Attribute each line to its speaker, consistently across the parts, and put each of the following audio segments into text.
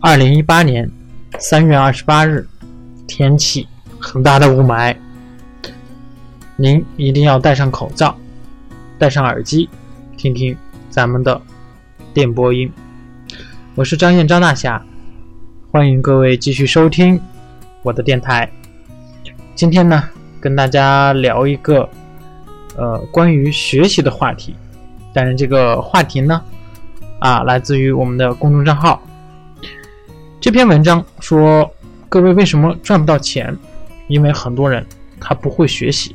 Speaker 1: 二零一八年三月二十八日，天气很大的雾霾，您一定要戴上口罩，戴上耳机，听听咱们的电波音。我是张燕张大侠，欢迎各位继续收听我的电台。今天呢，跟大家聊一个呃关于学习的话题，但是这个话题呢，啊，来自于我们的公众账号。这篇文章说，各位为什么赚不到钱？因为很多人他不会学习。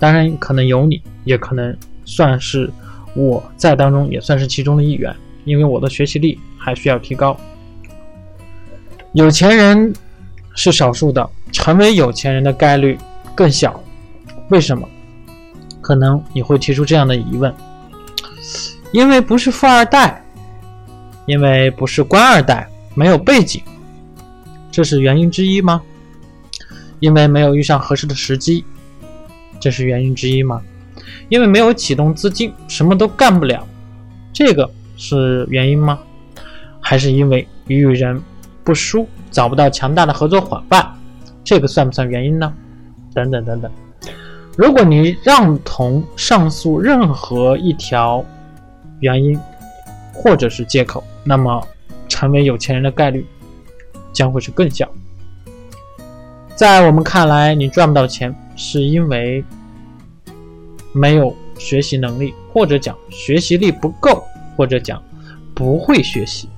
Speaker 1: 当然，可能有你，也可能算是我在当中，也算是其中的一员。因为我的学习力还需要提高。有钱人是少数的，成为有钱人的概率更小。为什么？可能你会提出这样的疑问：因为不是富二代，因为不是官二代。没有背景，这是原因之一吗？因为没有遇上合适的时机，这是原因之一吗？因为没有启动资金，什么都干不了，这个是原因吗？还是因为与人不熟，找不到强大的合作伙伴，这个算不算原因呢？等等等等。如果你认同上述任何一条原因，或者是借口，那么。成为有钱人的概率将会是更小。在我们看来，你赚不到钱，是因为没有学习能力，或者讲学习力不够，或者讲不会学习。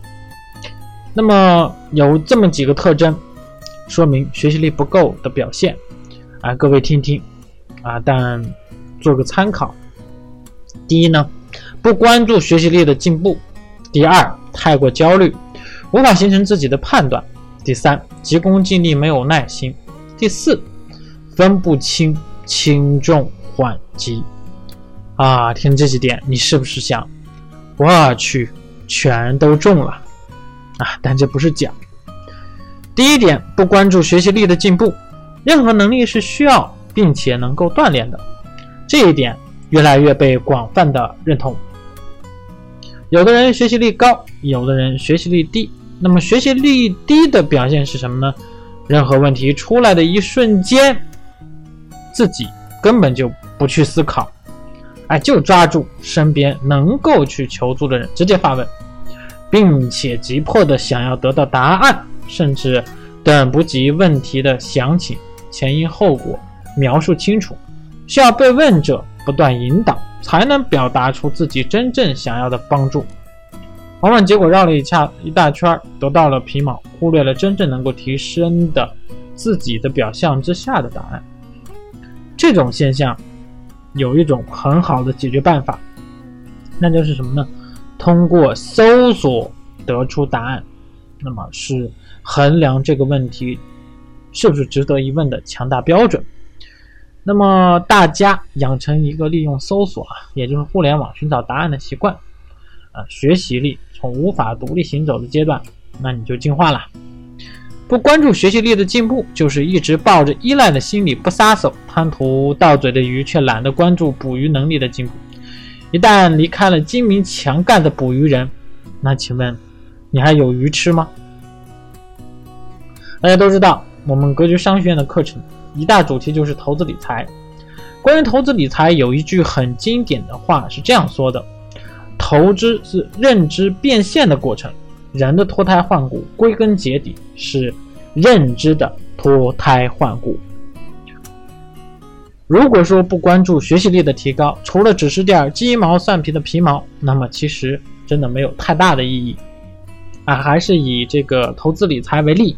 Speaker 1: 那么有这么几个特征，说明学习力不够的表现啊，各位听听啊，但做个参考。第一呢，不关注学习力的进步；第二，太过焦虑。无法形成自己的判断。第三，急功近利，没有耐心。第四，分不清轻重缓急。啊，听这几点，你是不是想，我去，全都中了啊？但这不是讲。第一点，不关注学习力的进步。任何能力是需要并且能够锻炼的，这一点越来越被广泛的认同。有的人学习力高，有的人学习力低。那么学习力低的表现是什么呢？任何问题出来的一瞬间，自己根本就不去思考，哎，就抓住身边能够去求助的人直接发问，并且急迫的想要得到答案，甚至等不及问题的详情、前因后果描述清楚，需要被问者不断引导，才能表达出自己真正想要的帮助。往往结果绕了一下一大圈，得到了皮毛，忽略了真正能够提升的自己的表象之下的答案。这种现象有一种很好的解决办法，那就是什么呢？通过搜索得出答案，那么是衡量这个问题是不是值得一问的强大标准。那么大家养成一个利用搜索啊，也就是互联网寻找答案的习惯啊，学习力。从无法独立行走的阶段，那你就进化了。不关注学习力的进步，就是一直抱着依赖的心理不撒手，贪图到嘴的鱼，却懒得关注捕鱼能力的进步。一旦离开了精明强干的捕鱼人，那请问你还有鱼吃吗？大家都知道，我们格局商学院的课程一大主题就是投资理财。关于投资理财，有一句很经典的话是这样说的。投资是认知变现的过程，人的脱胎换骨，归根结底是认知的脱胎换骨。如果说不关注学习力的提高，除了只是点鸡毛蒜皮的皮毛，那么其实真的没有太大的意义。啊，还是以这个投资理财为例，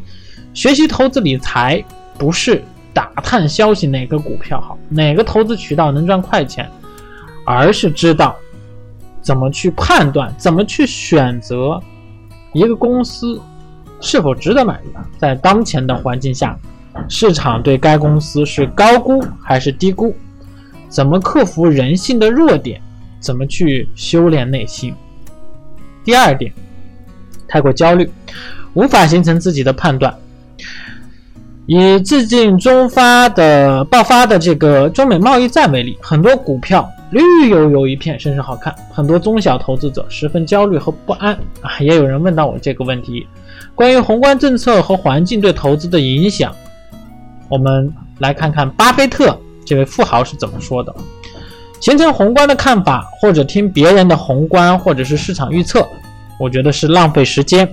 Speaker 1: 学习投资理财不是打探消息哪个股票好，哪个投资渠道能赚快钱，而是知道。怎么去判断？怎么去选择一个公司是否值得买入？在当前的环境下，市场对该公司是高估还是低估？怎么克服人性的弱点？怎么去修炼内心？第二点，太过焦虑，无法形成自己的判断。以最近中发的爆发的这个中美贸易战为例，很多股票绿油油一片，甚是好看。很多中小投资者十分焦虑和不安啊！也有人问到我这个问题，关于宏观政策和环境对投资的影响，我们来看看巴菲特这位富豪是怎么说的。形成宏观的看法，或者听别人的宏观或者是市场预测，我觉得是浪费时间。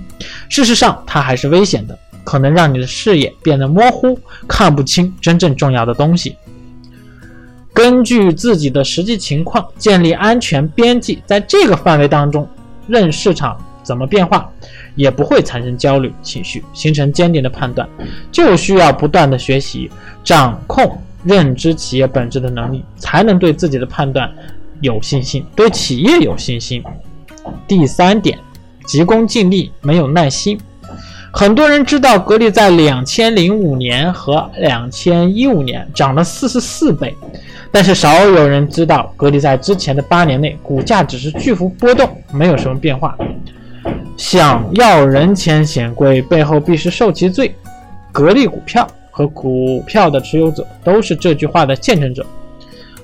Speaker 1: 事实上，它还是危险的，可能让你的视野变得模糊，看不清真正重要的东西。根据自己的实际情况建立安全边际，在这个范围当中，任市场怎么变化，也不会产生焦虑情绪，形成坚定的判断，就需要不断的学习，掌控。认知企业本质的能力，才能对自己的判断有信心，对企业有信心。第三点，急功近利，没有耐心。很多人知道格力在两千零五年和两千一五年涨了四十四倍，但是少有人知道格力在之前的八年内股价只是巨幅波动，没有什么变化。想要人前显贵，背后必是受其罪。格力股票。和股票的持有者都是这句话的见证者。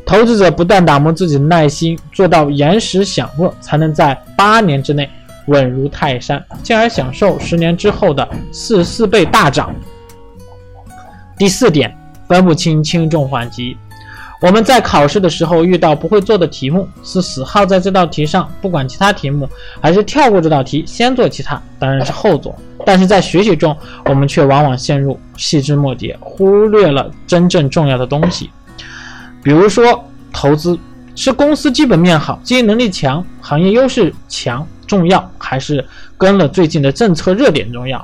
Speaker 1: 投资者不断打磨自己的耐心，做到延时享乐，才能在八年之内稳如泰山，进而享受十年之后的四四倍大涨。第四点，分不清轻重缓急。我们在考试的时候遇到不会做的题目，是死耗在这道题上，不管其他题目，还是跳过这道题先做其他，当然是后做。但是在学习中，我们却往往陷入细枝末节，忽略了真正重要的东西。比如说，投资是公司基本面好、经营能力强、行业优势强重要，还是跟了最近的政策热点重要？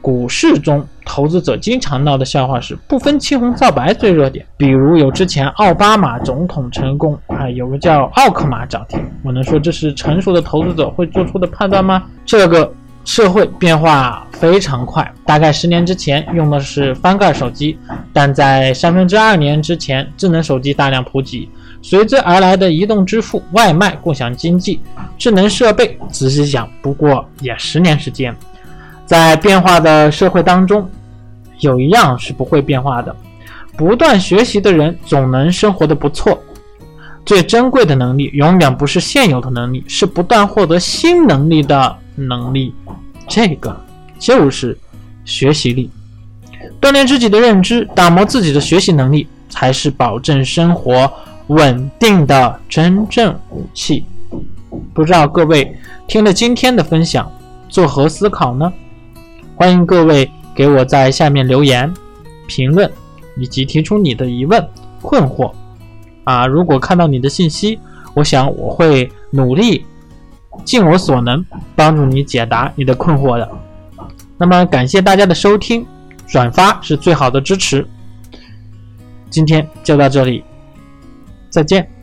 Speaker 1: 股市中，投资者经常闹的笑话是不分青红皂白最热点。比如有之前奥巴马总统成功啊，有个叫奥克马涨停，我能说这是成熟的投资者会做出的判断吗？这个社会变化非常快，大概十年之前用的是翻盖手机，但在三分之二年之前，智能手机大量普及，随之而来的移动支付、外卖、共享经济、智能设备，仔细想，不过也十年时间。在变化的社会当中，有一样是不会变化的：不断学习的人总能生活的不错。最珍贵的能力，永远不是现有的能力，是不断获得新能力的能力。这个就是学习力。锻炼自己的认知，打磨自己的学习能力，才是保证生活稳定的真正武器。不知道各位听了今天的分享，作何思考呢？欢迎各位给我在下面留言、评论，以及提出你的疑问、困惑。啊，如果看到你的信息，我想我会努力尽我所能帮助你解答你的困惑的。那么，感谢大家的收听，转发是最好的支持。今天就到这里，再见。